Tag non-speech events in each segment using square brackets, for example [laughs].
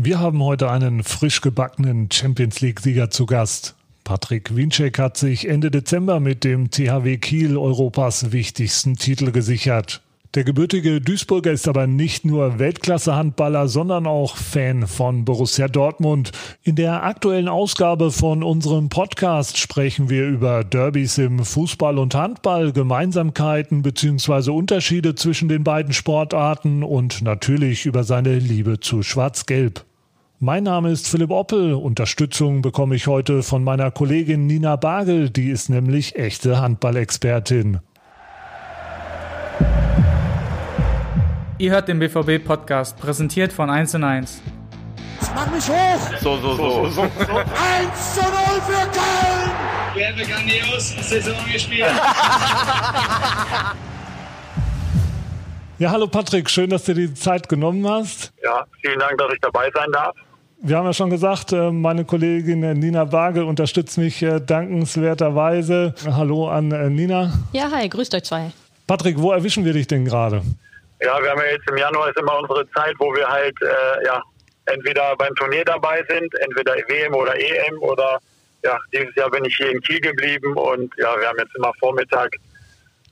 Wir haben heute einen frisch gebackenen Champions League-Sieger zu Gast. Patrick Winczek hat sich Ende Dezember mit dem THW Kiel Europas wichtigsten Titel gesichert. Der gebürtige Duisburger ist aber nicht nur Weltklasse-Handballer, sondern auch Fan von Borussia Dortmund. In der aktuellen Ausgabe von unserem Podcast sprechen wir über Derbys im Fußball und Handball, Gemeinsamkeiten bzw. Unterschiede zwischen den beiden Sportarten und natürlich über seine Liebe zu Schwarz-Gelb. Mein Name ist Philipp Oppel. Unterstützung bekomme ich heute von meiner Kollegin Nina Bagel, die ist nämlich echte Handballexpertin. Ihr hört den BVB-Podcast, präsentiert von 1 und 1. Mach mich hoch! So, so, so. so, so. 1 zu 0 für Köln! Wir haben grandios Saison gespielt. ja, hallo Patrick, schön, dass du dir die Zeit genommen hast. Ja, vielen Dank, dass ich dabei sein darf. Wir haben ja schon gesagt, äh, meine Kollegin Nina Bagel unterstützt mich äh, dankenswerterweise. Hallo an äh, Nina. Ja, hi, grüßt euch zwei. Patrick, wo erwischen wir dich denn gerade? Ja, wir haben ja jetzt im Januar ist immer unsere Zeit, wo wir halt äh, ja entweder beim Turnier dabei sind, entweder WM oder EM oder ja, dieses Jahr bin ich hier in Kiel geblieben und ja, wir haben jetzt immer Vormittag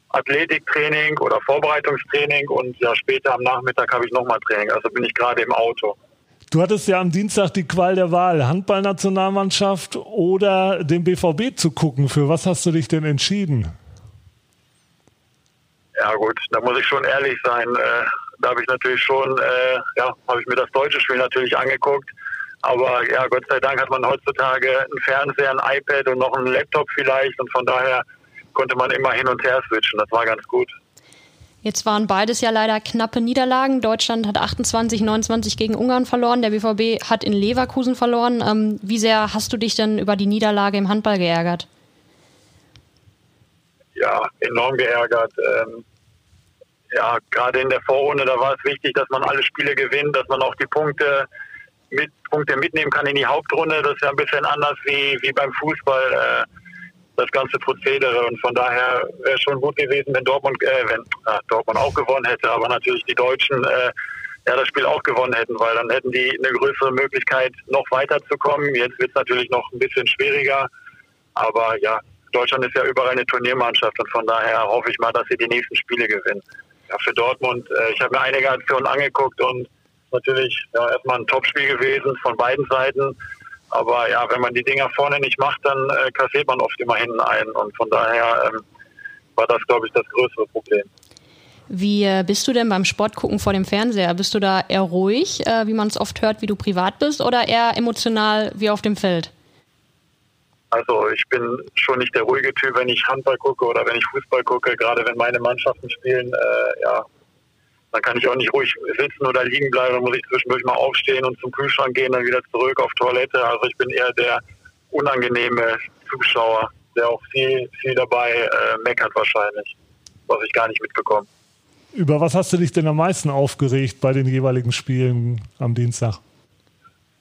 Athletiktraining oder Vorbereitungstraining und ja, später am Nachmittag habe ich nochmal Training, also bin ich gerade im Auto. Du hattest ja am Dienstag die Qual der Wahl, Handballnationalmannschaft oder den BVB zu gucken. Für was hast du dich denn entschieden? Ja gut, da muss ich schon ehrlich sein. Äh, da habe ich natürlich schon, äh, ja, habe ich mir das deutsche Spiel natürlich angeguckt. Aber ja, Gott sei Dank hat man heutzutage einen Fernseher, ein iPad und noch einen Laptop vielleicht. Und von daher konnte man immer hin und her switchen. Das war ganz gut. Jetzt waren beides ja leider knappe Niederlagen. Deutschland hat 28, 29 gegen Ungarn verloren. Der BVB hat in Leverkusen verloren. Ähm, wie sehr hast du dich denn über die Niederlage im Handball geärgert? ja, enorm geärgert. Ähm, ja, gerade in der Vorrunde, da war es wichtig, dass man alle Spiele gewinnt, dass man auch die Punkte mit Punkte mitnehmen kann in die Hauptrunde. Das ist ja ein bisschen anders wie, wie beim Fußball, äh, das ganze Prozedere. Und von daher wäre schon gut gewesen, wenn Dortmund, äh, wenn äh, Dortmund auch gewonnen hätte, aber natürlich die Deutschen äh, ja, das Spiel auch gewonnen hätten, weil dann hätten die eine größere Möglichkeit, noch weiterzukommen. Jetzt wird es natürlich noch ein bisschen schwieriger. Aber ja, Deutschland ist ja überall eine Turniermannschaft und von daher hoffe ich mal, dass sie die nächsten Spiele gewinnen. Ja, für Dortmund, äh, ich habe mir einige Aktionen angeguckt und natürlich ja, erstmal ein Topspiel gewesen von beiden Seiten. Aber ja, wenn man die Dinger vorne nicht macht, dann äh, kassiert man oft immer hinten ein. Und von daher ähm, war das, glaube ich, das größere Problem. Wie äh, bist du denn beim Sportgucken vor dem Fernseher? Bist du da eher ruhig, äh, wie man es oft hört, wie du privat bist, oder eher emotional wie auf dem Feld? Also ich bin schon nicht der ruhige Typ, wenn ich Handball gucke oder wenn ich Fußball gucke, gerade wenn meine Mannschaften spielen, äh, ja, dann kann ich auch nicht ruhig sitzen oder liegen bleiben, dann muss ich zwischendurch mal aufstehen und zum Kühlschrank gehen, dann wieder zurück auf Toilette. Also ich bin eher der unangenehme Zuschauer, der auch viel, viel dabei äh, meckert wahrscheinlich, was ich gar nicht mitbekomme. Über was hast du dich denn am meisten aufgeregt bei den jeweiligen Spielen am Dienstag?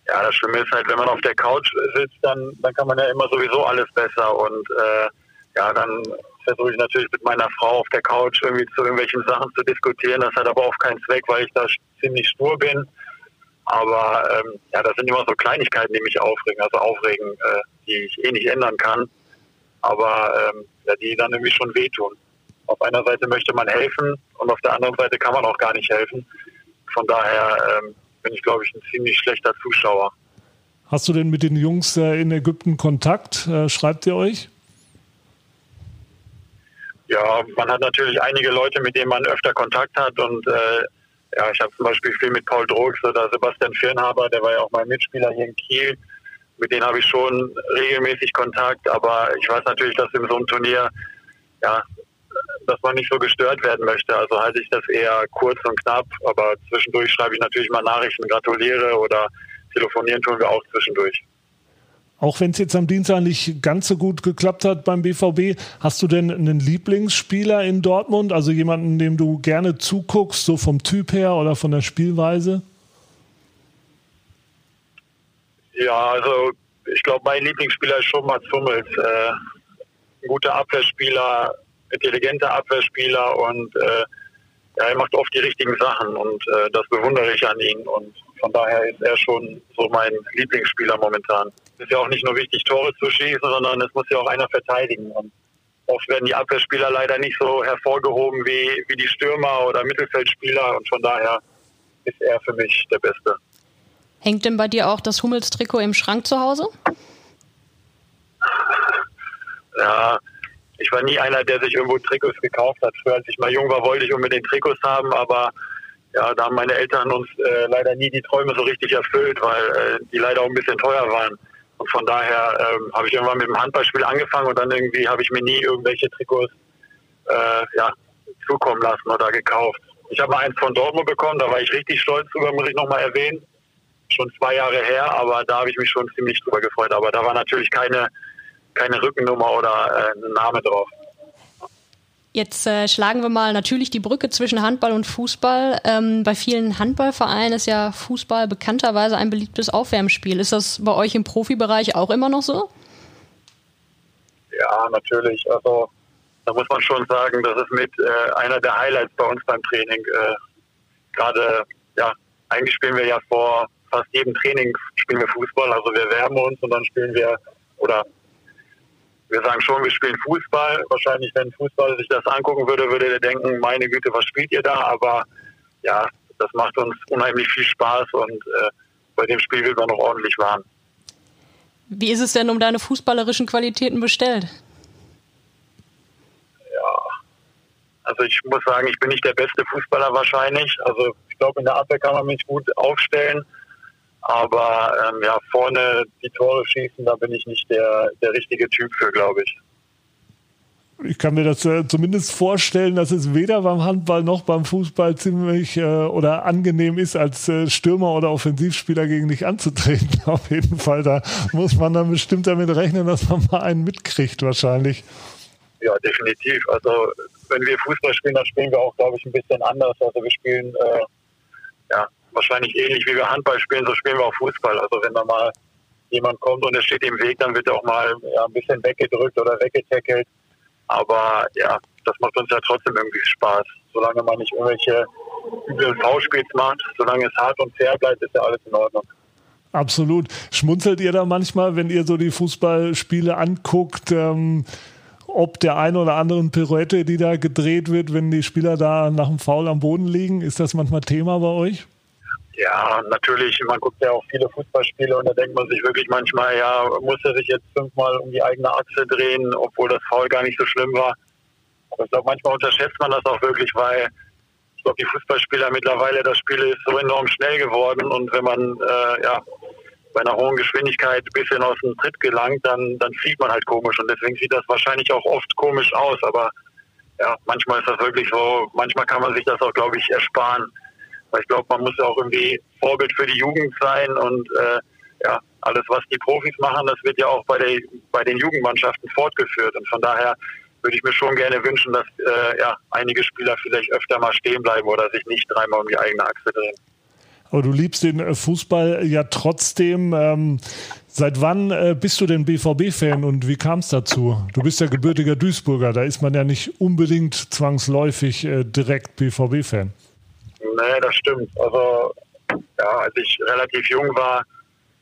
Ja, das Schlimme ist halt, wenn man auf der Couch sitzt, dann, dann kann man ja immer sowieso alles besser. Und äh, ja, dann versuche ich natürlich mit meiner Frau auf der Couch irgendwie zu irgendwelchen Sachen zu diskutieren. Das hat aber auch keinen Zweck, weil ich da ziemlich stur bin. Aber ähm, ja, das sind immer so Kleinigkeiten, die mich aufregen, also aufregen, äh, die ich eh nicht ändern kann, aber ähm, ja, die dann irgendwie schon wehtun. Auf einer Seite möchte man helfen und auf der anderen Seite kann man auch gar nicht helfen. Von daher ähm, bin ich, glaube ich, ein ziemlich schlechter Zuschauer. Hast du denn mit den Jungs äh, in Ägypten Kontakt? Äh, schreibt ihr euch? Ja, man hat natürlich einige Leute, mit denen man öfter Kontakt hat und äh, ja, ich habe zum Beispiel viel mit Paul Drogs oder Sebastian Firnhaber, der war ja auch mein Mitspieler hier in Kiel. Mit denen habe ich schon regelmäßig Kontakt, aber ich weiß natürlich, dass in so einem Turnier ja, dass man nicht so gestört werden möchte. Also halte ich das eher kurz und knapp, aber zwischendurch schreibe ich natürlich mal Nachrichten, gratuliere oder telefonieren tun wir auch zwischendurch. Auch wenn es jetzt am Dienstag nicht ganz so gut geklappt hat beim BVB, hast du denn einen Lieblingsspieler in Dortmund? Also jemanden, dem du gerne zuguckst, so vom Typ her oder von der Spielweise? Ja, also ich glaube, mein Lieblingsspieler ist schon Mats Hummels. Äh, ein guter Abwehrspieler, intelligenter Abwehrspieler und äh, ja, er macht oft die richtigen Sachen und äh, das bewundere ich an ihm. Und von daher ist er schon so mein Lieblingsspieler momentan. Es ist ja auch nicht nur wichtig, Tore zu schießen, sondern es muss ja auch einer verteidigen. Und oft werden die Abwehrspieler leider nicht so hervorgehoben wie, wie die Stürmer oder Mittelfeldspieler. Und von daher ist er für mich der Beste. Hängt denn bei dir auch das Hummels-Trikot im Schrank zu Hause? Ja, ich war nie einer, der sich irgendwo Trikots gekauft hat. Früher, als ich mal jung war, wollte ich unbedingt Trikots haben, aber ja, da haben meine Eltern uns äh, leider nie die Träume so richtig erfüllt, weil äh, die leider auch ein bisschen teuer waren. Und von daher ähm, habe ich irgendwann mit dem Handballspiel angefangen und dann irgendwie habe ich mir nie irgendwelche Trikots äh, ja, zukommen lassen oder gekauft. Ich habe eins von Dortmund bekommen, da war ich richtig stolz drüber, muss ich nochmal erwähnen. Schon zwei Jahre her, aber da habe ich mich schon ziemlich drüber gefreut. Aber da war natürlich keine, keine Rückennummer oder äh, Name drauf. Jetzt äh, schlagen wir mal natürlich die Brücke zwischen Handball und Fußball. Ähm, bei vielen Handballvereinen ist ja Fußball bekannterweise ein beliebtes Aufwärmspiel. Ist das bei euch im Profibereich auch immer noch so? Ja, natürlich. Also da muss man schon sagen, das ist mit äh, einer der Highlights bei uns beim Training. Äh, Gerade, ja, eigentlich spielen wir ja vor fast jedem Training spielen wir Fußball. Also wir wärmen uns und dann spielen wir oder wir sagen schon, wir spielen Fußball. Wahrscheinlich, wenn ein Fußball sich das angucken würde, würde er denken, meine Güte, was spielt ihr da? Aber ja, das macht uns unheimlich viel Spaß und äh, bei dem Spiel wird man noch ordentlich warm. Wie ist es denn um deine fußballerischen Qualitäten bestellt? Ja, also ich muss sagen, ich bin nicht der beste Fußballer wahrscheinlich. Also ich glaube, in der Abwehr kann man mich gut aufstellen. Aber ähm, ja, vorne die Tore schießen, da bin ich nicht der, der richtige Typ für, glaube ich. Ich kann mir das äh, zumindest vorstellen, dass es weder beim Handball noch beim Fußball ziemlich äh, oder angenehm ist, als äh, Stürmer oder Offensivspieler gegen dich anzutreten. [laughs] Auf jeden Fall, da muss man dann bestimmt damit rechnen, dass man mal einen mitkriegt, wahrscheinlich. Ja, definitiv. Also, wenn wir Fußball spielen, dann spielen wir auch, glaube ich, ein bisschen anders. Also, wir spielen äh, ja, wahrscheinlich ähnlich wie wir Handball spielen, so spielen wir auch Fußball. Also wenn da mal jemand kommt und er steht im Weg, dann wird er auch mal ja, ein bisschen weggedrückt oder weggetackelt. Aber ja, das macht uns ja trotzdem irgendwie Spaß. Solange man nicht irgendwelche üblen V-Spiels macht, solange es hart und fair bleibt, ist ja alles in Ordnung. Absolut. Schmunzelt ihr da manchmal, wenn ihr so die Fußballspiele anguckt, ähm, ob der ein oder anderen Pirouette, die da gedreht wird, wenn die Spieler da nach dem Foul am Boden liegen? Ist das manchmal Thema bei euch? Ja, natürlich, man guckt ja auch viele Fußballspiele und da denkt man sich wirklich manchmal, ja, muss er sich jetzt fünfmal um die eigene Achse drehen, obwohl das Foul gar nicht so schlimm war. Aber ich glaube, manchmal unterschätzt man das auch wirklich, weil ich glaube, die Fußballspieler mittlerweile, das Spiel ist so enorm schnell geworden und wenn man äh, ja bei einer hohen Geschwindigkeit ein bisschen aus dem Tritt gelangt, dann, dann fliegt man halt komisch und deswegen sieht das wahrscheinlich auch oft komisch aus, aber ja, manchmal ist das wirklich so, manchmal kann man sich das auch, glaube ich, ersparen. Weil ich glaube, man muss auch irgendwie Vorbild für die Jugend sein und äh, ja, alles, was die Profis machen, das wird ja auch bei, der, bei den Jugendmannschaften fortgeführt. Und von daher würde ich mir schon gerne wünschen, dass äh, ja, einige Spieler vielleicht öfter mal stehen bleiben oder sich nicht dreimal um die eigene Achse drehen. Aber du liebst den äh, Fußball ja trotzdem. Ähm, seit wann äh, bist du denn BVB-Fan und wie kam es dazu? Du bist ja gebürtiger Duisburger, da ist man ja nicht unbedingt zwangsläufig äh, direkt BVB-Fan. Nee, das stimmt. Also, ja, als ich relativ jung war,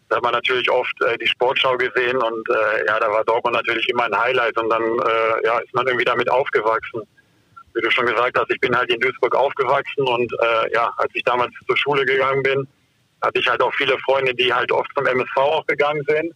da hat man natürlich oft äh, die Sportschau gesehen und äh, ja, da war Dortmund natürlich immer ein Highlight und dann äh, ja, ist man irgendwie damit aufgewachsen. Wie du schon gesagt hast, ich bin halt in Duisburg aufgewachsen und äh, ja, als ich damals zur Schule gegangen bin, hatte ich halt auch viele Freunde, die halt oft zum MSV auch gegangen sind.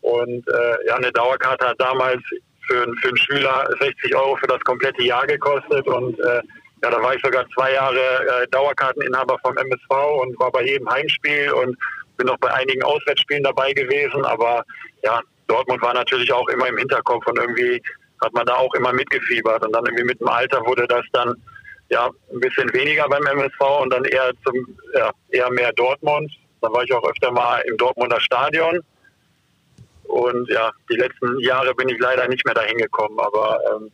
Und äh, ja, eine Dauerkarte hat damals für, für einen Schüler 60 Euro für das komplette Jahr gekostet und äh, ja, da war ich sogar zwei Jahre äh, Dauerkarteninhaber vom MSV und war bei jedem Heimspiel und bin auch bei einigen Auswärtsspielen dabei gewesen. Aber ja, Dortmund war natürlich auch immer im Hinterkopf und irgendwie hat man da auch immer mitgefiebert. Und dann irgendwie mit dem Alter wurde das dann ja ein bisschen weniger beim MSV und dann eher zum ja, eher mehr Dortmund. Dann war ich auch öfter mal im Dortmunder Stadion. Und ja, die letzten Jahre bin ich leider nicht mehr dahin gekommen. Aber ähm,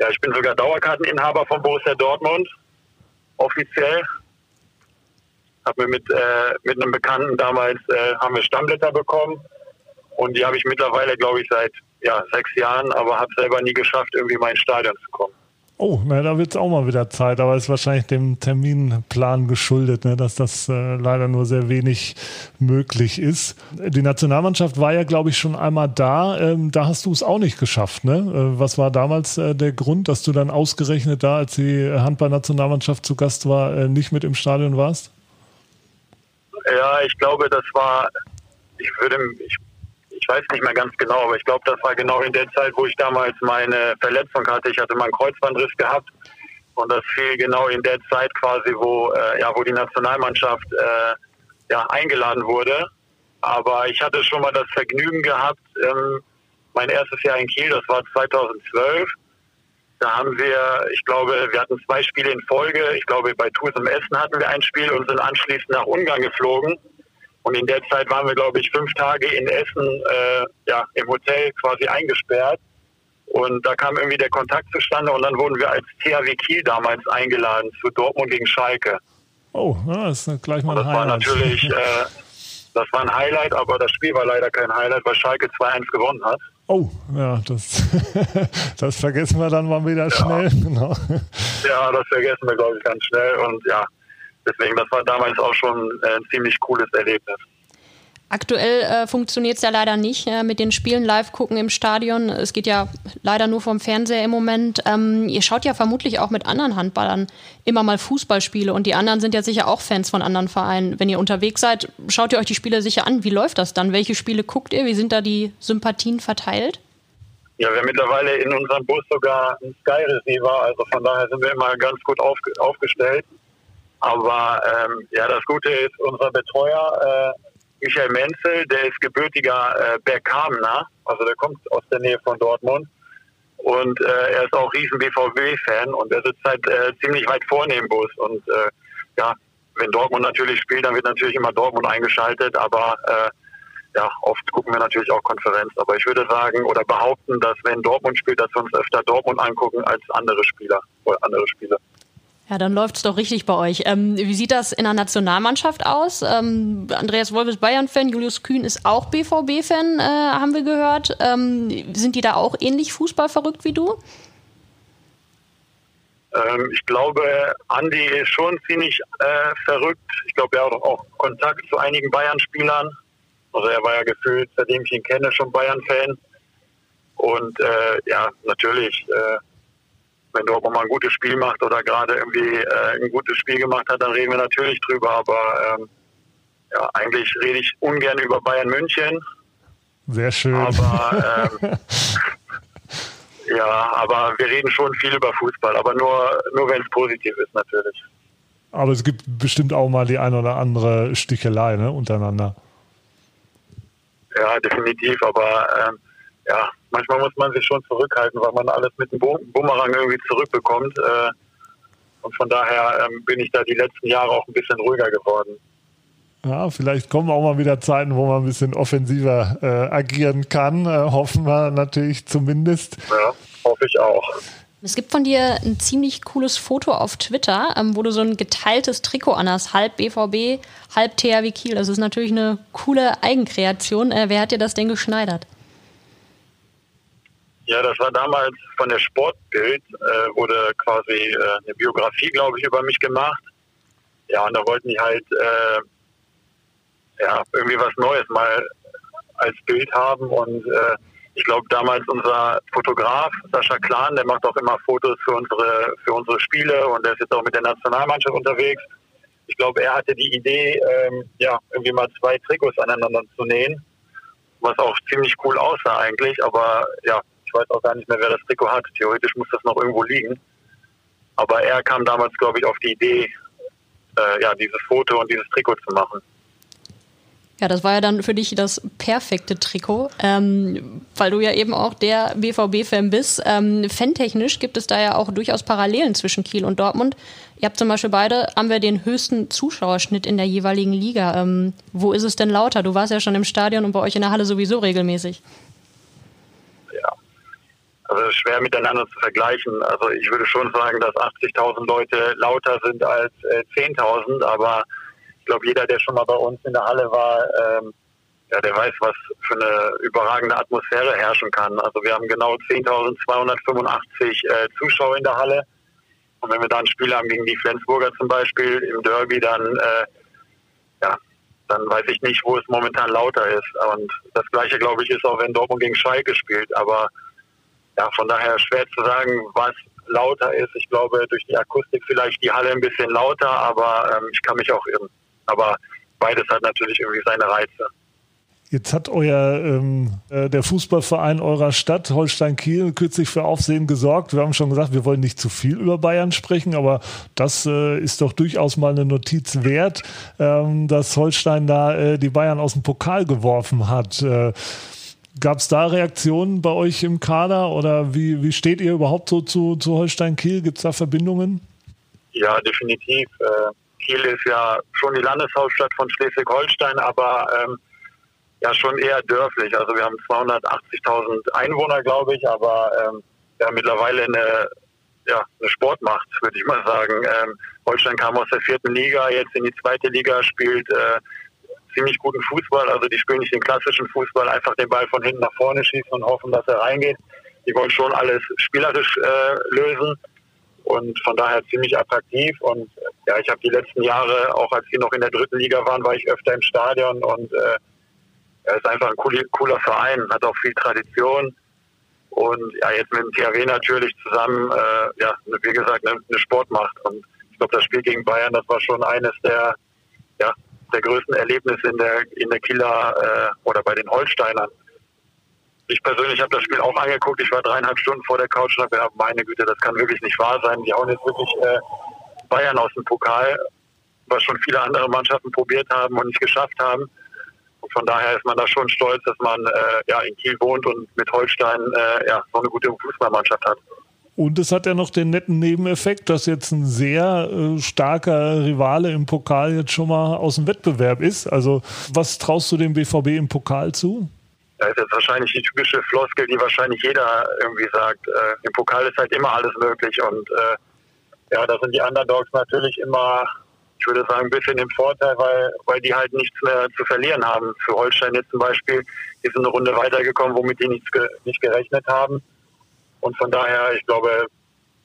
ja, ich bin sogar Dauerkarteninhaber von Borussia Dortmund, offiziell. Hab mir mit, äh, mit einem Bekannten damals äh, haben wir Stammblätter bekommen und die habe ich mittlerweile, glaube ich, seit ja, sechs Jahren, aber habe selber nie geschafft, irgendwie mal ins Stadion zu kommen. Oh, na, da wird es auch mal wieder Zeit, aber es ist wahrscheinlich dem Terminplan geschuldet, ne, dass das äh, leider nur sehr wenig möglich ist. Die Nationalmannschaft war ja, glaube ich, schon einmal da. Ähm, da hast du es auch nicht geschafft. Ne? Äh, was war damals äh, der Grund, dass du dann ausgerechnet da, als die Handball-Nationalmannschaft zu Gast war, äh, nicht mit im Stadion warst? Ja, ich glaube, das war, ich würde, ich ich weiß nicht mehr ganz genau, aber ich glaube, das war genau in der Zeit, wo ich damals meine Verletzung hatte. Ich hatte meinen Kreuzbandriss gehabt und das fiel genau in der Zeit quasi, wo, äh, ja, wo die Nationalmannschaft äh, ja, eingeladen wurde. Aber ich hatte schon mal das Vergnügen gehabt, ähm, mein erstes Jahr in Kiel, das war 2012. Da haben wir, ich glaube, wir hatten zwei Spiele in Folge. Ich glaube, bei Tours im Essen hatten wir ein Spiel und sind anschließend nach Ungarn geflogen. Und in der Zeit waren wir, glaube ich, fünf Tage in Essen äh, ja, im Hotel quasi eingesperrt. Und da kam irgendwie der Kontakt zustande und dann wurden wir als THW Kiel damals eingeladen zu Dortmund gegen Schalke. Oh, das ist gleich mal ein das Highlight. War natürlich, [laughs] äh, das war ein Highlight, aber das Spiel war leider kein Highlight, weil Schalke 2-1 gewonnen hat. Oh, ja, das, [laughs] das vergessen wir dann mal wieder ja. schnell. [laughs] Genau. Ja, das vergessen wir, glaube ich, ganz schnell. Und ja, Deswegen, das war damals auch schon äh, ein ziemlich cooles Erlebnis. Aktuell äh, funktioniert es ja leider nicht äh, mit den Spielen live gucken im Stadion. Es geht ja leider nur vom Fernseher im Moment. Ähm, ihr schaut ja vermutlich auch mit anderen Handballern immer mal Fußballspiele und die anderen sind ja sicher auch Fans von anderen Vereinen. Wenn ihr unterwegs seid, schaut ihr euch die Spiele sicher an. Wie läuft das dann? Welche Spiele guckt ihr? Wie sind da die Sympathien verteilt? Ja, wir haben mittlerweile in unserem Bus sogar einen Sky Receiver, also von daher sind wir immer ganz gut aufge aufgestellt. Aber ähm, ja, das Gute ist, unser Betreuer äh, Michael Menzel, der ist gebürtiger äh, Bergkamener, also der kommt aus der Nähe von Dortmund. Und äh, er ist auch riesen BVB-Fan und er sitzt halt äh, ziemlich weit vorne im Bus. Und äh, ja, wenn Dortmund natürlich spielt, dann wird natürlich immer Dortmund eingeschaltet, aber äh, ja, oft gucken wir natürlich auch Konferenz. Aber ich würde sagen oder behaupten, dass wenn Dortmund spielt, dass wir uns öfter Dortmund angucken als andere Spieler oder andere Spieler. Ja, dann läuft es doch richtig bei euch. Ähm, wie sieht das in der Nationalmannschaft aus? Ähm, Andreas Wolf ist Bayern-Fan, Julius Kühn ist auch BVB-Fan, äh, haben wir gehört. Ähm, sind die da auch ähnlich fußballverrückt wie du? Ähm, ich glaube, Andi ist schon ziemlich äh, verrückt. Ich glaube, er hat auch Kontakt zu einigen Bayern-Spielern. Also er war ja gefühlt, seitdem ich ihn kenne, schon Bayern-Fan. Und äh, ja, natürlich äh, wenn Dortmund mal ein gutes Spiel macht oder gerade irgendwie äh, ein gutes Spiel gemacht hat, dann reden wir natürlich drüber. Aber ähm, ja, eigentlich rede ich ungern über Bayern München. Sehr schön. Aber ähm, [laughs] ja, aber wir reden schon viel über Fußball, aber nur, nur wenn es positiv ist natürlich. Aber es gibt bestimmt auch mal die eine oder andere Stichelei ne, untereinander. Ja, definitiv, aber ähm, ja, manchmal muss man sich schon zurückhalten, weil man alles mit dem Bumerang irgendwie zurückbekommt. Äh, und von daher ähm, bin ich da die letzten Jahre auch ein bisschen ruhiger geworden. Ja, vielleicht kommen auch mal wieder Zeiten, wo man ein bisschen offensiver äh, agieren kann. Äh, hoffen wir natürlich zumindest. Ja, hoffe ich auch. Es gibt von dir ein ziemlich cooles Foto auf Twitter, ähm, wo du so ein geteiltes Trikot anhast, halb BVB, halb THW Kiel. Das ist natürlich eine coole Eigenkreation. Äh, wer hat dir das denn geschneidert? Ja, das war damals von der Sportbild, äh, wurde quasi äh, eine Biografie, glaube ich, über mich gemacht. Ja, und da wollten die halt äh, ja, irgendwie was Neues mal als Bild haben. Und äh, ich glaube, damals unser Fotograf, Sascha Klan, der macht auch immer Fotos für unsere, für unsere Spiele und der ist jetzt auch mit der Nationalmannschaft unterwegs. Ich glaube, er hatte die Idee, ähm, ja, irgendwie mal zwei Trikots aneinander zu nähen, was auch ziemlich cool aussah eigentlich. Aber ja, ich weiß auch gar nicht mehr, wer das Trikot hat. Theoretisch muss das noch irgendwo liegen. Aber er kam damals, glaube ich, auf die Idee, äh, ja, dieses Foto und dieses Trikot zu machen. Ja, das war ja dann für dich das perfekte Trikot, ähm, weil du ja eben auch der BVB-Fan bist. Ähm, fantechnisch gibt es da ja auch durchaus Parallelen zwischen Kiel und Dortmund. Ihr habt zum Beispiel beide, haben wir den höchsten Zuschauerschnitt in der jeweiligen Liga. Ähm, wo ist es denn lauter? Du warst ja schon im Stadion und bei euch in der Halle sowieso regelmäßig. Also schwer miteinander zu vergleichen. Also ich würde schon sagen, dass 80.000 Leute lauter sind als äh, 10.000, aber ich glaube, jeder, der schon mal bei uns in der Halle war, ähm, ja, der weiß, was für eine überragende Atmosphäre herrschen kann. Also wir haben genau 10.285 äh, Zuschauer in der Halle. Und wenn wir da ein Spiel haben gegen die Flensburger zum Beispiel im Derby, dann, äh, ja, dann weiß ich nicht, wo es momentan lauter ist. Und das Gleiche, glaube ich, ist auch, wenn Dortmund gegen Schalke spielt. Aber ja, von daher schwer zu sagen, was lauter ist. Ich glaube, durch die Akustik vielleicht die Halle ein bisschen lauter, aber ähm, ich kann mich auch irren. Aber beides hat natürlich irgendwie seine Reize. Jetzt hat euer ähm, äh, der Fußballverein eurer Stadt Holstein Kiel kürzlich für Aufsehen gesorgt. Wir haben schon gesagt, wir wollen nicht zu viel über Bayern sprechen, aber das äh, ist doch durchaus mal eine Notiz wert, ähm, dass Holstein da äh, die Bayern aus dem Pokal geworfen hat. Äh, Gab es da Reaktionen bei euch im Kader oder wie, wie steht ihr überhaupt so zu, zu Holstein Kiel? Gibt es da Verbindungen? Ja, definitiv. Äh, Kiel ist ja schon die Landeshauptstadt von Schleswig-Holstein, aber ähm, ja schon eher dörflich. Also wir haben 280.000 Einwohner, glaube ich, aber ähm, ja, mittlerweile eine, ja, eine Sportmacht, würde ich mal sagen. Ähm, Holstein kam aus der vierten Liga, jetzt in die zweite Liga, spielt äh, ziemlich guten Fußball. Also die spielen nicht den klassischen Fußball, einfach den Ball von hinten nach vorne schießen und hoffen, dass er reingeht. Die wollen schon alles spielerisch äh, lösen und von daher ziemlich attraktiv. Und ja, ich habe die letzten Jahre, auch als wir noch in der dritten Liga waren, war ich öfter im Stadion und äh, er ist einfach ein cooler, cooler Verein, hat auch viel Tradition. Und ja, jetzt mit dem THW natürlich zusammen, äh, ja, wie gesagt, eine, eine Sportmacht. Und ich glaube, das Spiel gegen Bayern, das war schon eines der, ja, der größten Erlebnisse in der, in der Kieler äh, oder bei den Holsteinern. Ich persönlich habe das Spiel auch angeguckt. Ich war dreieinhalb Stunden vor der Couch und habe gedacht, meine Güte, das kann wirklich nicht wahr sein. Die hauen jetzt wirklich äh, Bayern aus dem Pokal, was schon viele andere Mannschaften probiert haben und nicht geschafft haben. Und von daher ist man da schon stolz, dass man äh, ja, in Kiel wohnt und mit Holstein äh, ja, so eine gute Fußballmannschaft hat. Und es hat ja noch den netten Nebeneffekt, dass jetzt ein sehr äh, starker Rivale im Pokal jetzt schon mal aus dem Wettbewerb ist. Also was traust du dem BVB im Pokal zu? Das ist jetzt wahrscheinlich die typische Floskel, die wahrscheinlich jeder irgendwie sagt. Äh, Im Pokal ist halt immer alles möglich und äh, ja, da sind die Underdogs natürlich immer ich würde sagen, ein bisschen im Vorteil, weil, weil die halt nichts mehr zu verlieren haben. Für Holstein jetzt zum Beispiel, die sind eine Runde weitergekommen, womit die nichts nicht gerechnet haben. Und von daher, ich glaube,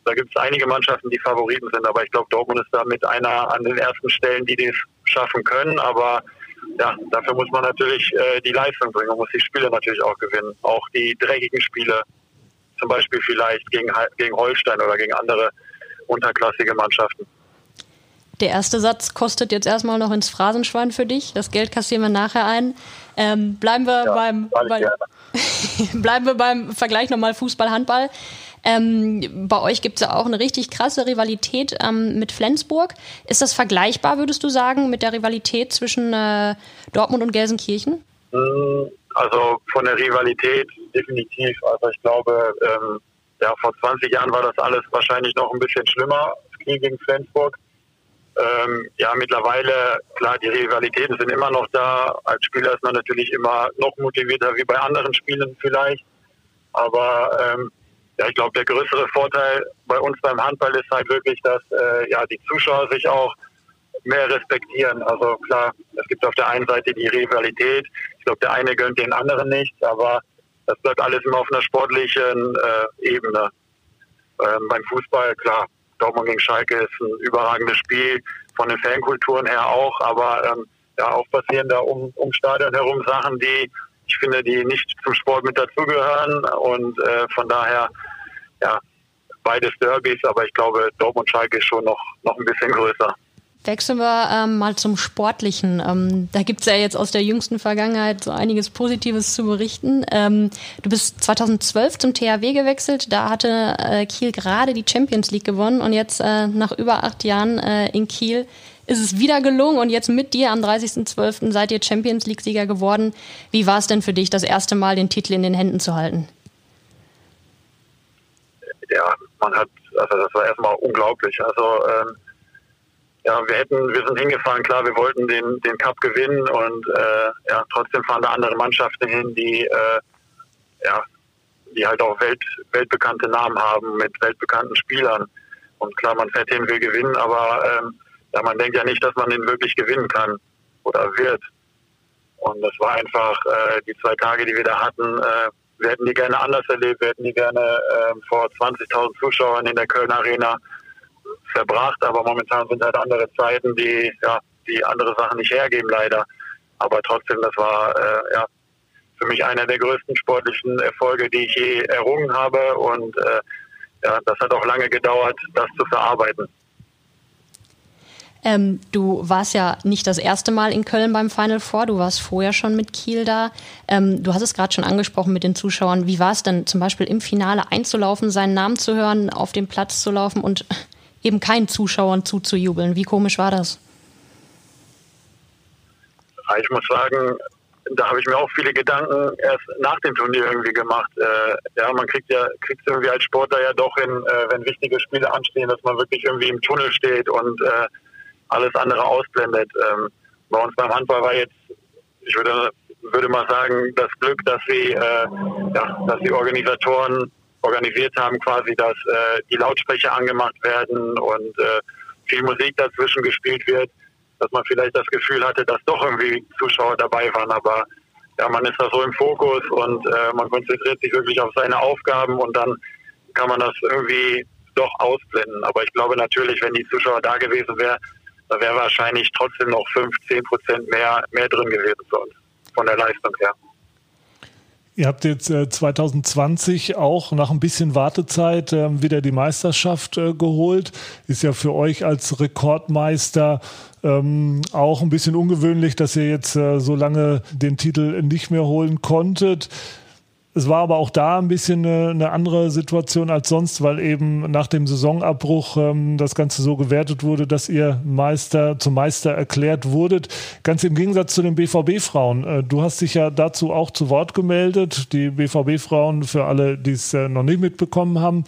da gibt es einige Mannschaften, die Favoriten sind, aber ich glaube, Dortmund ist da mit einer an den ersten Stellen, die das schaffen können. Aber ja, dafür muss man natürlich äh, die Leistung bringen, man muss die Spiele natürlich auch gewinnen. Auch die dreckigen Spiele, zum Beispiel vielleicht gegen, gegen Holstein oder gegen andere unterklassige Mannschaften. Der erste Satz kostet jetzt erstmal noch ins Phrasenschwein für dich. Das Geld kassieren wir nachher ein. Ähm, bleiben, wir ja, beim, bei, [laughs] bleiben wir beim Vergleich nochmal Fußball-Handball. Ähm, bei euch gibt es ja auch eine richtig krasse Rivalität ähm, mit Flensburg. Ist das vergleichbar, würdest du sagen, mit der Rivalität zwischen äh, Dortmund und Gelsenkirchen? Mm, also von der Rivalität definitiv. Also ich glaube, ähm, ja, vor 20 Jahren war das alles wahrscheinlich noch ein bisschen schlimmer, Kiel gegen Flensburg. Ähm, ja, mittlerweile, klar, die Rivalitäten sind immer noch da. Als Spieler ist man natürlich immer noch motivierter wie bei anderen Spielen vielleicht. Aber ähm, ja, ich glaube, der größere Vorteil bei uns beim Handball ist halt wirklich, dass äh, ja die Zuschauer sich auch mehr respektieren. Also klar, es gibt auf der einen Seite die Rivalität. Ich glaube, der eine gönnt den anderen nicht, aber das bleibt alles immer auf einer sportlichen äh, Ebene. Ähm, beim Fußball, klar, Dortmund gegen Schalke ist ein überragendes Spiel, von den Fankulturen her auch, aber ähm, ja, auch passieren da um, um Stadion herum Sachen, die ich finde, die nicht zum Sport mit dazugehören und äh, von daher, ja, beides Derbys, aber ich glaube, Dortmund-Schalke ist schon noch, noch ein bisschen größer. Wechseln wir ähm, mal zum Sportlichen. Ähm, da gibt es ja jetzt aus der jüngsten Vergangenheit so einiges Positives zu berichten. Ähm, du bist 2012 zum THW gewechselt. Da hatte äh, Kiel gerade die Champions League gewonnen und jetzt äh, nach über acht Jahren äh, in Kiel ist es wieder gelungen und jetzt mit dir am 30.12. seid ihr Champions League-Sieger geworden. Wie war es denn für dich, das erste Mal den Titel in den Händen zu halten? Ja, man hat, also das war erstmal unglaublich. Also ähm, ja, wir hätten, wir sind hingefahren, klar, wir wollten den, den Cup gewinnen und äh, ja, trotzdem fahren da andere Mannschaften hin, die äh, ja, die halt auch Welt, weltbekannte Namen haben mit weltbekannten Spielern. Und klar, man fährt hin, will gewinnen, aber ähm, ja, man denkt ja nicht, dass man den wirklich gewinnen kann oder wird. Und das war einfach äh, die zwei Tage, die wir da hatten. Äh, wir hätten die gerne anders erlebt, wir hätten die gerne äh, vor 20.000 Zuschauern in der Köln Arena verbracht, aber momentan sind halt andere Zeiten, die ja die andere Sachen nicht hergeben leider. Aber trotzdem, das war äh, ja für mich einer der größten sportlichen Erfolge, die ich je errungen habe und äh, ja, das hat auch lange gedauert, das zu verarbeiten. Ähm, du warst ja nicht das erste Mal in Köln beim Final Four, du warst vorher schon mit Kiel da. Ähm, du hast es gerade schon angesprochen mit den Zuschauern. Wie war es denn zum Beispiel im Finale einzulaufen, seinen Namen zu hören, auf dem Platz zu laufen und eben keinen Zuschauern zuzujubeln? Wie komisch war das? Ich muss sagen, da habe ich mir auch viele Gedanken erst nach dem Turnier irgendwie gemacht. Äh, ja, man kriegt ja kriegt irgendwie als Sportler ja doch hin, äh, wenn wichtige Spiele anstehen, dass man wirklich irgendwie im Tunnel steht und äh, alles andere ausblendet. Ähm, bei uns beim Handball war jetzt, ich würde, würde mal sagen, das Glück, dass sie, äh, ja, dass die Organisatoren organisiert haben, quasi, dass äh, die Lautsprecher angemacht werden und äh, viel Musik dazwischen gespielt wird, dass man vielleicht das Gefühl hatte, dass doch irgendwie Zuschauer dabei waren, aber ja, man ist da so im Fokus und äh, man konzentriert sich wirklich auf seine Aufgaben und dann kann man das irgendwie doch ausblenden. Aber ich glaube natürlich, wenn die Zuschauer da gewesen wären, da wäre wahrscheinlich trotzdem noch 5, 10 Prozent mehr, mehr drin gewesen uns, von der Leistung her. Ihr habt jetzt äh, 2020 auch nach ein bisschen Wartezeit äh, wieder die Meisterschaft äh, geholt. Ist ja für euch als Rekordmeister ähm, auch ein bisschen ungewöhnlich, dass ihr jetzt äh, so lange den Titel nicht mehr holen konntet. Es war aber auch da ein bisschen eine, eine, andere Situation als sonst, weil eben nach dem Saisonabbruch ähm, das Ganze so gewertet wurde, dass ihr Meister zum Meister erklärt wurdet. Ganz im Gegensatz zu den BVB-Frauen. Äh, du hast dich ja dazu auch zu Wort gemeldet. Die BVB-Frauen, für alle, die es äh, noch nicht mitbekommen haben,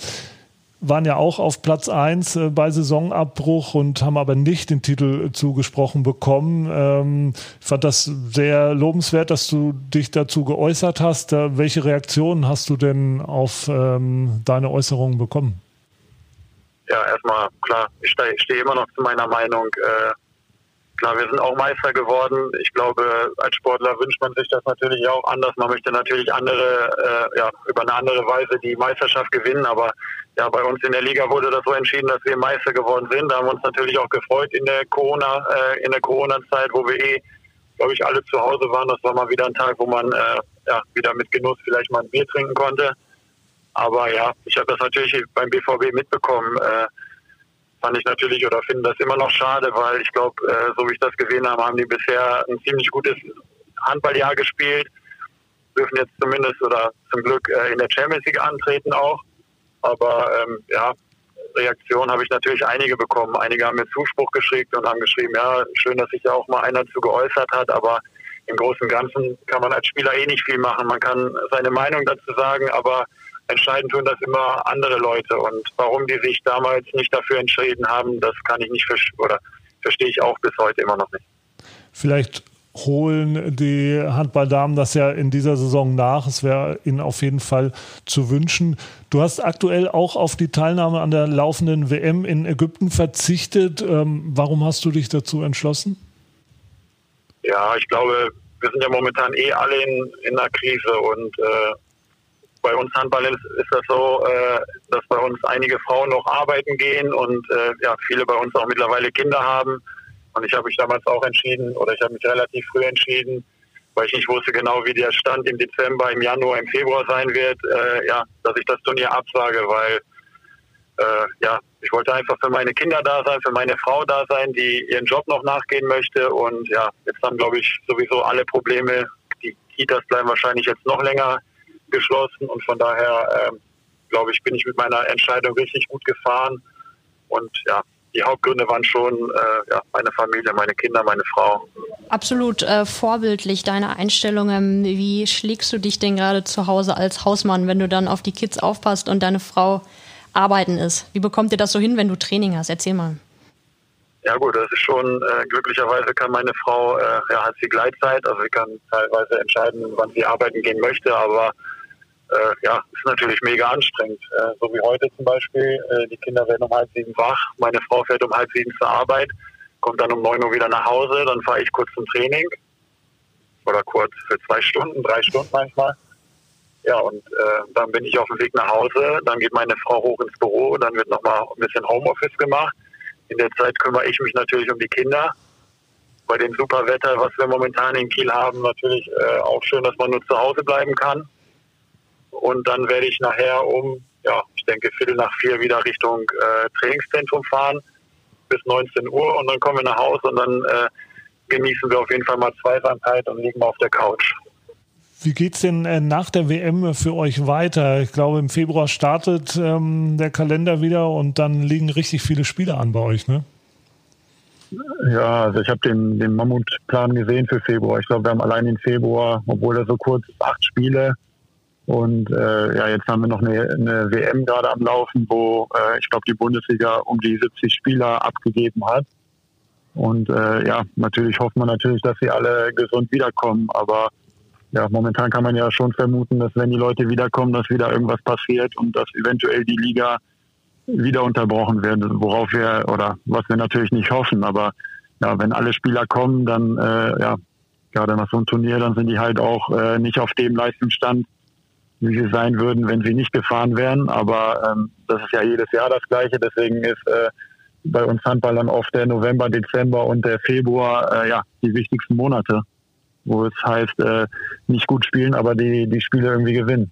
waren ja auch auf Platz 1 äh, bei Saisonabbruch und haben aber nicht den Titel zugesprochen bekommen. Ähm, ich fand das sehr lobenswert, dass du dich dazu geäußert hast. Äh, welche Reaktionen hast du denn auf ähm, deine Äußerungen bekommen? Ja, erstmal klar, ich stehe steh immer noch zu meiner Meinung. Äh, Klar, wir sind auch Meister geworden. Ich glaube, als Sportler wünscht man sich das natürlich auch anders. Man möchte natürlich andere, äh, ja, über eine andere Weise die Meisterschaft gewinnen. Aber ja, bei uns in der Liga wurde das so entschieden, dass wir Meister geworden sind. Da haben wir uns natürlich auch gefreut in der Corona, äh, in der Corona-Zeit, wo wir eh, glaube ich, alle zu Hause waren. Das war mal wieder ein Tag, wo man äh, ja, wieder mit Genuss vielleicht mal ein Bier trinken konnte. Aber ja, ich habe das natürlich beim BVB mitbekommen. Äh, fand ich natürlich oder finde das immer noch schade, weil ich glaube, äh, so wie ich das gesehen habe, haben die bisher ein ziemlich gutes Handballjahr gespielt, dürfen jetzt zumindest oder zum Glück äh, in der Champions League antreten auch. Aber ähm, ja, Reaktion habe ich natürlich einige bekommen. Einige haben mir Zuspruch geschickt und haben geschrieben, ja, schön, dass sich da auch mal einer zu geäußert hat, aber im Großen und Ganzen kann man als Spieler eh nicht viel machen. Man kann seine Meinung dazu sagen, aber entscheiden tun das immer andere Leute. Und warum die sich damals nicht dafür entschieden haben, das kann ich nicht oder verstehe ich auch bis heute immer noch nicht. Vielleicht holen die Handballdamen das ja in dieser Saison nach. Es wäre ihnen auf jeden Fall zu wünschen. Du hast aktuell auch auf die Teilnahme an der laufenden WM in Ägypten verzichtet. Ähm, warum hast du dich dazu entschlossen? Ja, ich glaube, wir sind ja momentan eh alle in, in einer Krise und äh, bei uns Handball ist, das so, äh, dass bei uns einige Frauen noch arbeiten gehen und äh, ja, viele bei uns auch mittlerweile Kinder haben. Und ich habe mich damals auch entschieden, oder ich habe mich relativ früh entschieden, weil ich nicht wusste genau, wie der Stand im Dezember, im Januar, im Februar sein wird, äh, ja, dass ich das Turnier absage, weil äh, ja, ich wollte einfach für meine Kinder da sein, für meine Frau da sein, die ihren Job noch nachgehen möchte. Und ja, jetzt haben, glaube ich, sowieso alle Probleme. Die Kitas bleiben wahrscheinlich jetzt noch länger geschlossen und von daher ähm, glaube ich, bin ich mit meiner Entscheidung richtig gut gefahren und ja, die Hauptgründe waren schon äh, ja, meine Familie, meine Kinder, meine Frau. Absolut äh, vorbildlich deine Einstellungen. Wie schlägst du dich denn gerade zu Hause als Hausmann, wenn du dann auf die Kids aufpasst und deine Frau arbeiten ist? Wie bekommt ihr das so hin, wenn du Training hast? Erzähl mal. Ja gut, das ist schon, äh, glücklicherweise kann meine Frau, äh, ja, hat sie Gleitzeit, also sie kann teilweise entscheiden, wann sie arbeiten gehen möchte, aber äh, ja, ist natürlich mega anstrengend. Äh, so wie heute zum Beispiel, äh, die Kinder werden um halb sieben wach, meine Frau fährt um halb sieben zur Arbeit, kommt dann um neun Uhr wieder nach Hause, dann fahre ich kurz zum Training, oder kurz für zwei Stunden, drei Stunden manchmal. Ja, und äh, dann bin ich auf dem Weg nach Hause, dann geht meine Frau hoch ins Büro, dann wird nochmal ein bisschen Homeoffice gemacht. In der Zeit kümmere ich mich natürlich um die Kinder. Bei dem super Wetter, was wir momentan in Kiel haben, natürlich äh, auch schön, dass man nur zu Hause bleiben kann. Und dann werde ich nachher um, ja, ich denke, Viertel nach vier wieder Richtung äh, Trainingszentrum fahren bis 19 Uhr und dann kommen wir nach Hause und dann äh, genießen wir auf jeden Fall mal Zweisamkeit und liegen mal auf der Couch. Wie geht es denn äh, nach der WM für euch weiter? Ich glaube, im Februar startet ähm, der Kalender wieder und dann liegen richtig viele Spiele an bei euch, ne? Ja, also ich habe den, den Mammutplan gesehen für Februar. Ich glaube, wir haben allein im Februar, obwohl er so kurz ist, acht Spiele. Und äh, ja, jetzt haben wir noch eine, eine WM gerade am Laufen, wo äh, ich glaube, die Bundesliga um die 70 Spieler abgegeben hat. Und äh, ja, natürlich hofft man natürlich, dass sie alle gesund wiederkommen. Aber ja, momentan kann man ja schon vermuten, dass wenn die Leute wiederkommen, dass wieder irgendwas passiert und dass eventuell die Liga wieder unterbrochen wird, worauf wir oder was wir natürlich nicht hoffen. Aber ja, wenn alle Spieler kommen, dann äh, ja, gerade nach so einem Turnier, dann sind die halt auch äh, nicht auf dem Leistungsstand, wie sie sein würden, wenn sie nicht gefahren wären. Aber ähm, das ist ja jedes Jahr das Gleiche. Deswegen ist äh, bei uns Handballern oft der November, Dezember und der Februar äh, ja die wichtigsten Monate, wo es heißt, äh, nicht gut spielen, aber die, die Spiele irgendwie gewinnen.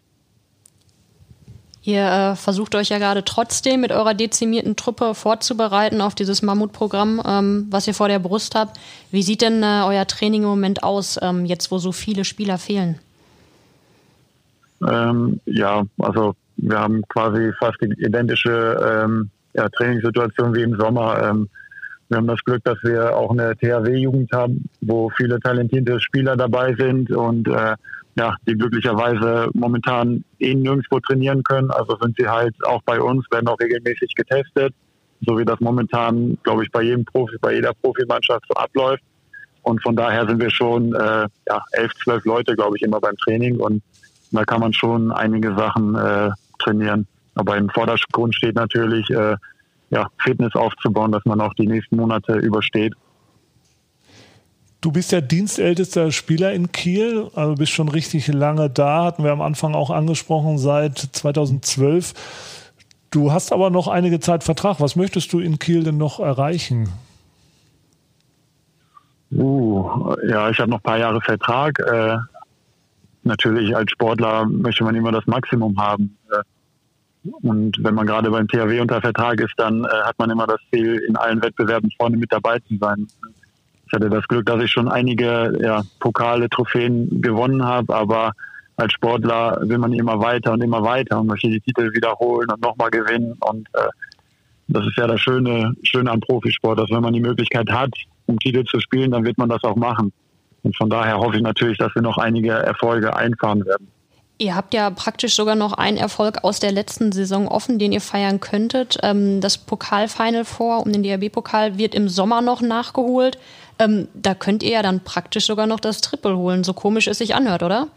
Ihr äh, versucht euch ja gerade trotzdem mit eurer dezimierten Truppe vorzubereiten auf dieses Mammutprogramm, ähm, was ihr vor der Brust habt. Wie sieht denn äh, euer Training im Moment aus, ähm, jetzt wo so viele Spieler fehlen? Ähm, ja, also wir haben quasi fast die identische ähm, ja, Trainingssituation wie im Sommer. Ähm, wir haben das Glück, dass wir auch eine THW-Jugend haben, wo viele talentierte Spieler dabei sind und äh, ja, die glücklicherweise momentan eh nirgendwo trainieren können. Also sind sie halt auch bei uns, werden auch regelmäßig getestet, so wie das momentan, glaube ich, bei jedem Profi, bei jeder Profimannschaft so abläuft. Und von daher sind wir schon äh, ja, elf, zwölf Leute, glaube ich, immer beim Training und da kann man schon einige Sachen äh, trainieren. Aber im Vordergrund steht natürlich, äh, ja, Fitness aufzubauen, dass man auch die nächsten Monate übersteht. Du bist ja dienstältester Spieler in Kiel, also bist schon richtig lange da, hatten wir am Anfang auch angesprochen, seit 2012. Du hast aber noch einige Zeit Vertrag. Was möchtest du in Kiel denn noch erreichen? Uh, ja, ich habe noch ein paar Jahre Vertrag. Äh, natürlich als Sportler möchte man immer das Maximum haben. Äh, und wenn man gerade beim THW unter Vertrag ist, dann äh, hat man immer das Ziel, in allen Wettbewerben vorne mit dabei zu sein. Ich hatte das Glück, dass ich schon einige ja, Pokale, Trophäen gewonnen habe, aber als Sportler will man immer weiter und immer weiter und möchte die Titel wiederholen und nochmal gewinnen. Und äh, das ist ja das Schöne, Schöne am Profisport, dass wenn man die Möglichkeit hat, um Titel zu spielen, dann wird man das auch machen. Und von daher hoffe ich natürlich, dass wir noch einige Erfolge einfahren werden. Ihr habt ja praktisch sogar noch einen Erfolg aus der letzten Saison offen, den ihr feiern könntet. Ähm, das Pokalfinal vor um den DRB-Pokal wird im Sommer noch nachgeholt. Ähm, da könnt ihr ja dann praktisch sogar noch das Triple holen, so komisch es sich anhört, oder?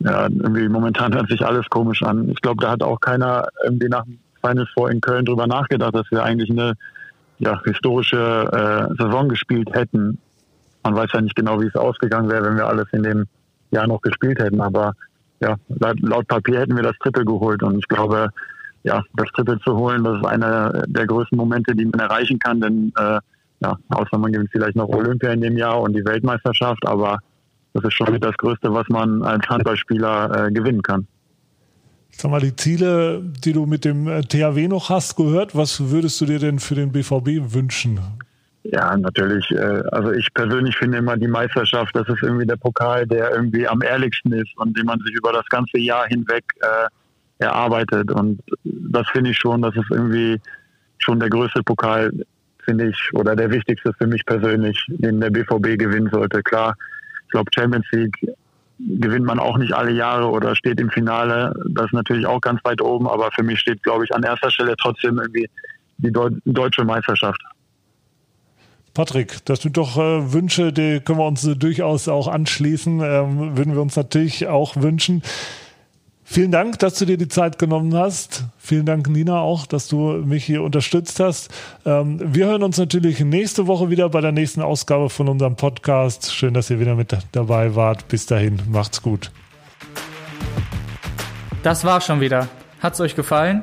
Ja, irgendwie momentan hört sich alles komisch an. Ich glaube, da hat auch keiner irgendwie nach dem Final Four in Köln drüber nachgedacht, dass wir eigentlich eine ja, historische äh, Saison gespielt hätten man weiß ja nicht genau, wie es ausgegangen wäre, wenn wir alles in dem Jahr noch gespielt hätten. Aber ja, laut, laut Papier hätten wir das Triple geholt. Und ich glaube, ja, das Triple zu holen, das ist einer der größten Momente, die man erreichen kann. Denn äh, ja, außer man gewinnt vielleicht noch Olympia in dem Jahr und die Weltmeisterschaft, aber das ist schon das Größte, was man als Handballspieler äh, gewinnen kann. Sag mal, die Ziele, die du mit dem äh, THW noch hast, gehört. Was würdest du dir denn für den BVB wünschen? Ja, natürlich. Äh, also ich persönlich finde immer die Meisterschaft, das ist irgendwie der Pokal, der irgendwie am ehrlichsten ist und den man sich über das ganze Jahr hinweg äh, erarbeitet. Und das finde ich schon, das ist irgendwie schon der größte Pokal, finde ich, oder der wichtigste für mich persönlich, den der BVB gewinnen sollte. Klar, ich glaube, Champions League gewinnt man auch nicht alle Jahre oder steht im Finale. Das ist natürlich auch ganz weit oben, aber für mich steht, glaube ich, an erster Stelle trotzdem irgendwie die deutsche Meisterschaft. Patrick, das sind doch äh, Wünsche, die können wir uns äh, durchaus auch anschließen. Ähm, würden wir uns natürlich auch wünschen. Vielen Dank, dass du dir die Zeit genommen hast. Vielen Dank, Nina, auch, dass du mich hier unterstützt hast. Ähm, wir hören uns natürlich nächste Woche wieder bei der nächsten Ausgabe von unserem Podcast. Schön, dass ihr wieder mit dabei wart. Bis dahin, macht's gut. Das war schon wieder. Hat's euch gefallen?